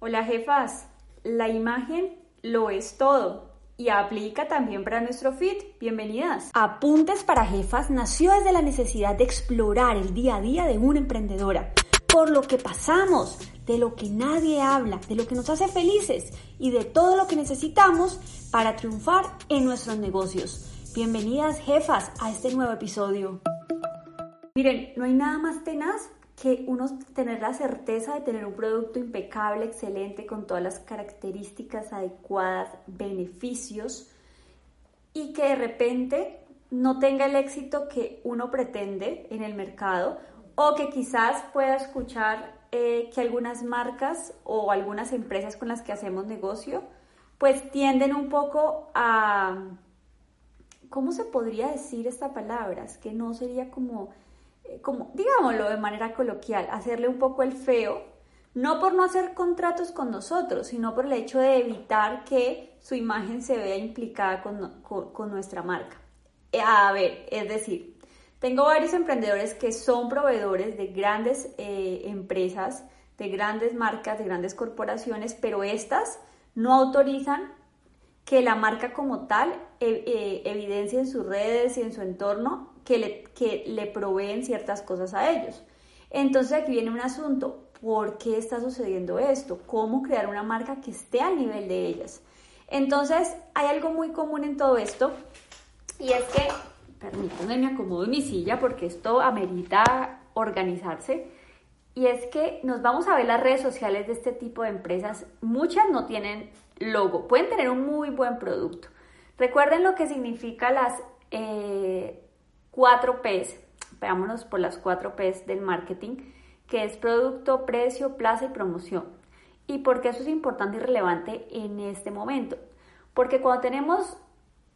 Hola jefas, la imagen lo es todo y aplica también para nuestro feed. Bienvenidas. Apuntes para jefas nació desde la necesidad de explorar el día a día de una emprendedora, por lo que pasamos, de lo que nadie habla, de lo que nos hace felices y de todo lo que necesitamos para triunfar en nuestros negocios. Bienvenidas jefas a este nuevo episodio. Miren, no hay nada más tenaz que uno tener la certeza de tener un producto impecable, excelente, con todas las características adecuadas, beneficios, y que de repente no tenga el éxito que uno pretende en el mercado o que quizás pueda escuchar eh, que algunas marcas o algunas empresas con las que hacemos negocio pues tienden un poco a, ¿cómo se podría decir esta palabra? Es que no sería como como digámoslo de manera coloquial, hacerle un poco el feo, no por no hacer contratos con nosotros, sino por el hecho de evitar que su imagen se vea implicada con, nuestra marca. Eh, a ver, es decir, tengo varios emprendedores que son proveedores de grandes eh, empresas, de grandes marcas, de grandes corporaciones, pero estas no autorizan que la marca como tal eh, evidencie en sus redes y en su entorno que le, que le proveen ciertas cosas a ellos. Entonces aquí viene un asunto, ¿por qué está sucediendo esto? ¿Cómo crear una marca que esté al nivel de ellas? Entonces hay algo muy común en todo esto y es que, permítanme, me acomodo en mi silla porque esto amerita organizarse. Y es que nos vamos a ver las redes sociales de este tipo de empresas. Muchas no tienen logo, pueden tener un muy buen producto. Recuerden lo que significa las eh, cuatro P's, veámonos por las cuatro P's del marketing, que es producto, precio, plaza y promoción. ¿Y por qué eso es importante y relevante en este momento? Porque cuando tenemos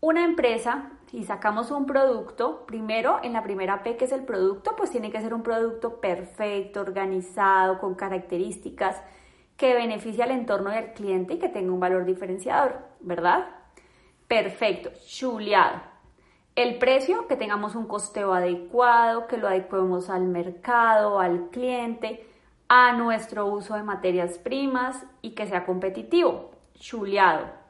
una empresa y sacamos un producto, primero en la primera P que es el producto, pues tiene que ser un producto perfecto, organizado, con características que beneficie al entorno del cliente y que tenga un valor diferenciador, ¿verdad? Perfecto, chuleado. El precio, que tengamos un costeo adecuado, que lo adecuemos al mercado, al cliente, a nuestro uso de materias primas y que sea competitivo, chuleado.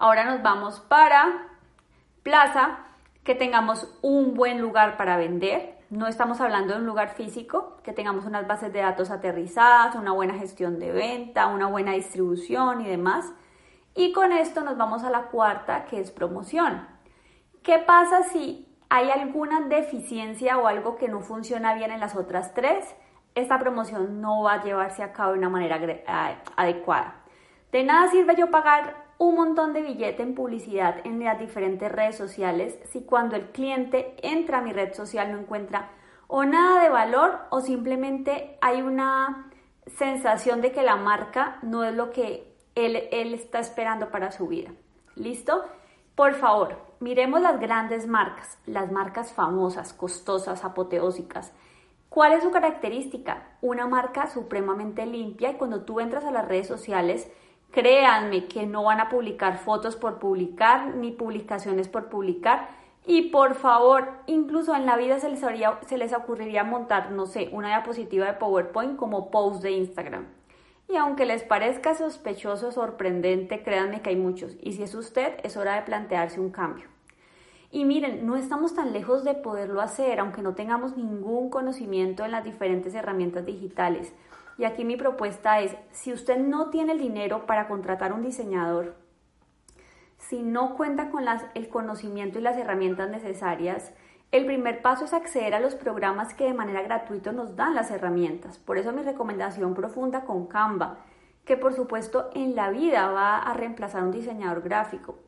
Ahora nos vamos para plaza, que tengamos un buen lugar para vender. No estamos hablando de un lugar físico, que tengamos unas bases de datos aterrizadas, una buena gestión de venta, una buena distribución y demás. Y con esto nos vamos a la cuarta, que es promoción ¿Qué pasa si hay alguna deficiencia o algo que no funciona bien en las otras tres? Esta promoción no va a llevarse a cabo de una manera adecuada. De nada sirve yo pagar un montón de billete en publicidad en las diferentes redes sociales si cuando el cliente entra a mi red social no encuentra o nada de valor o simplemente hay una sensación de que la marca no es lo que él, él está esperando para su vida. ¿Listo? Por favor, miremos las grandes marcas, las marcas famosas, costosas, apoteósicas. ¿Cuál es su característica? Una marca supremamente limpia y cuando tú entras a las redes sociales, créanme que no van a publicar fotos por publicar ni publicaciones por publicar. Y por favor, incluso en la vida se les, ocurriría montar, no sé, una diapositiva de PowerPoint como post de Instagram. Y aunque les parezca sospechoso sorprendente, créanme que hay muchos. Y si es usted, es hora de plantearse un cambio. Y miren, no estamos tan lejos de poderlo hacer, aunque no tengamos ningún conocimiento en las diferentes herramientas digitales. Y aquí mi propuesta es, si usted no tiene el dinero para contratar un diseñador, si no cuenta con el conocimiento y las herramientas necesarias, el primer paso es acceder a los programas que de manera gratuita nos dan las herramientas. Por eso mi recomendación profunda con Canva, que por supuesto en la vida va a reemplazar un diseñador gráfico,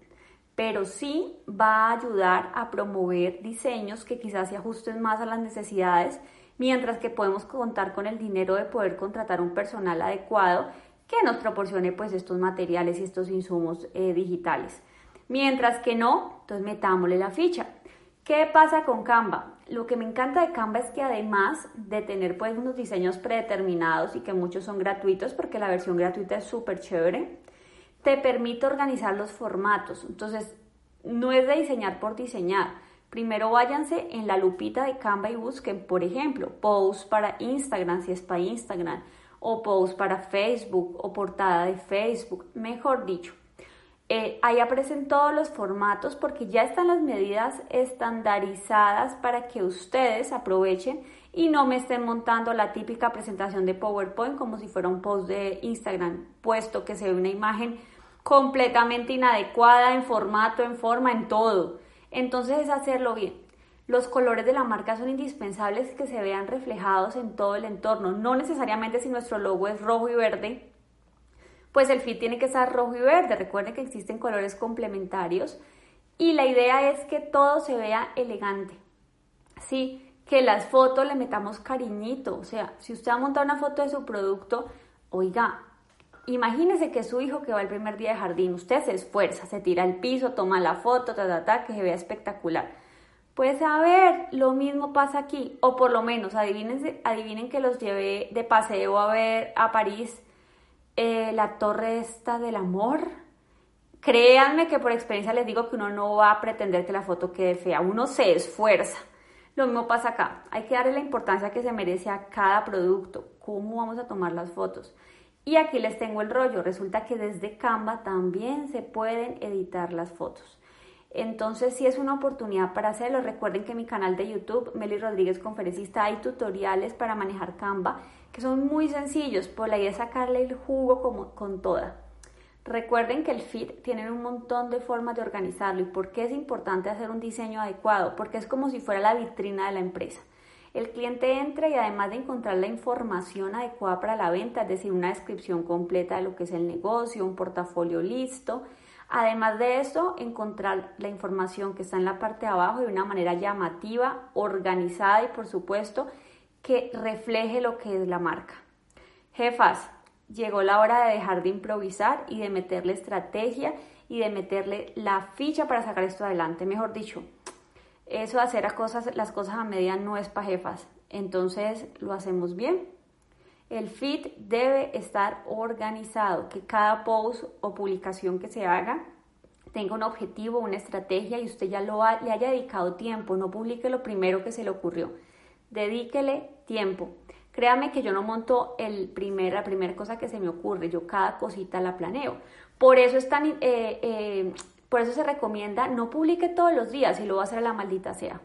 pero sí va a ayudar a promover diseños que quizás se ajusten más a las necesidades, mientras que podemos contar con el dinero de poder contratar un personal adecuado que nos proporcione pues estos materiales y estos insumos eh, digitales. Mientras que no, entonces metámosle la ficha. ¿Qué pasa con Canva? Lo que me encanta de Canva es que además de tener pues unos diseños predeterminados y que muchos son gratuitos porque la versión gratuita es súper chévere, te permite organizar los formatos. Entonces, no es de diseñar por diseñar. Primero váyanse en la lupita de Canva y busquen, por ejemplo, posts para Instagram si es para Instagram o post para Facebook o portada de Facebook, mejor dicho. Eh, ahí aparecen todos los formatos porque ya están las medidas estandarizadas para que ustedes aprovechen y no me estén montando la típica presentación de PowerPoint como si fuera un post de Instagram, puesto que se ve una imagen completamente inadecuada en formato, en forma, en todo. Entonces es hacerlo bien. Los colores de la marca son indispensables que se vean reflejados en todo el entorno. No necesariamente si nuestro logo es rojo y verde, pues el feed tiene que estar rojo y verde. Recuerden que existen colores complementarios y la idea es que todo se vea elegante. Sí, que las fotos le metamos cariñito. O sea, si usted va a montar una foto de su producto, oiga, imagínese que su hijo que va el primer día de jardín, usted se esfuerza, se tira al piso, toma la foto, ta, ta, que se vea espectacular. Pues a ver, lo mismo pasa aquí, o por lo menos adivinen que los llevé de paseo a ver a París eh, la torre esta del amor. Créanme que por experiencia les digo que uno no va a pretender que la foto quede fea, uno se esfuerza. Lo mismo pasa acá, hay que darle la importancia que se merece a cada producto, cómo vamos a tomar las fotos. Y aquí les tengo el rollo, resulta que desde Canva también se pueden editar las fotos. Entonces, si es una oportunidad para hacerlo, recuerden que en mi canal de YouTube, Meli Rodríguez Conferencista, hay tutoriales para manejar Canva que son muy sencillos, por la idea es sacarle el jugo como, con toda. Recuerden que el feed tiene un montón de formas de organizarlo y por qué es importante hacer un diseño adecuado, porque es como si fuera la vitrina de la empresa. El cliente entra y además de encontrar la información adecuada para la venta, es decir, una descripción completa de lo que es el negocio, un portafolio listo, Además de eso, encontrar la información que está en la parte de abajo de una manera llamativa, organizada y por supuesto que refleje lo que es la marca. Jefas, llegó la hora de dejar de improvisar y de meterle estrategia y de meterle la ficha para sacar esto adelante. Mejor dicho, eso de hacer cosas, las cosas a medida no es para jefas. Entonces lo hacemos bien. El feed debe estar organizado, que cada post o publicación que se haga tenga un objetivo, una estrategia y usted ya lo le haya dedicado tiempo. No publique lo primero que se le ocurrió. Dedíquele tiempo. Créame que yo no monto el primer, la primera cosa que se me ocurre, yo cada cosita la planeo. Por eso es tan, eh, eh, por eso se recomienda no publique todos los días y lo va a hacer a la maldita sea.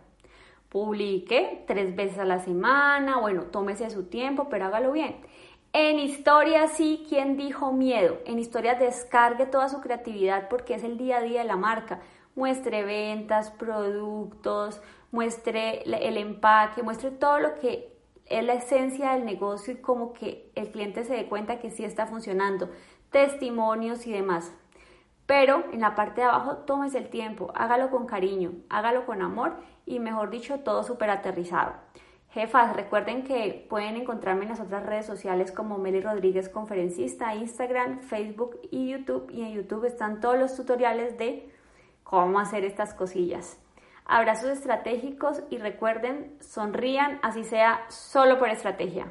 Publique tres veces a la semana, bueno, tómese su tiempo, pero hágalo bien. En historia sí, ¿quién dijo miedo? En historia descargue toda su creatividad porque es el día a día de la marca. Muestre ventas, productos, muestre el empaque, muestre todo lo que es la esencia del negocio y como que el cliente se dé cuenta que sí está funcionando, testimonios y demás. Pero en la parte de abajo tómese el tiempo, hágalo con cariño, hágalo con amor y mejor dicho, todo súper aterrizado. Jefas, recuerden que pueden encontrarme en las otras redes sociales como Meli Rodríguez Conferencista, Instagram, Facebook y YouTube. Y en YouTube están todos los tutoriales de cómo hacer estas cosillas. Abrazos estratégicos y recuerden, sonrían, así sea solo por estrategia.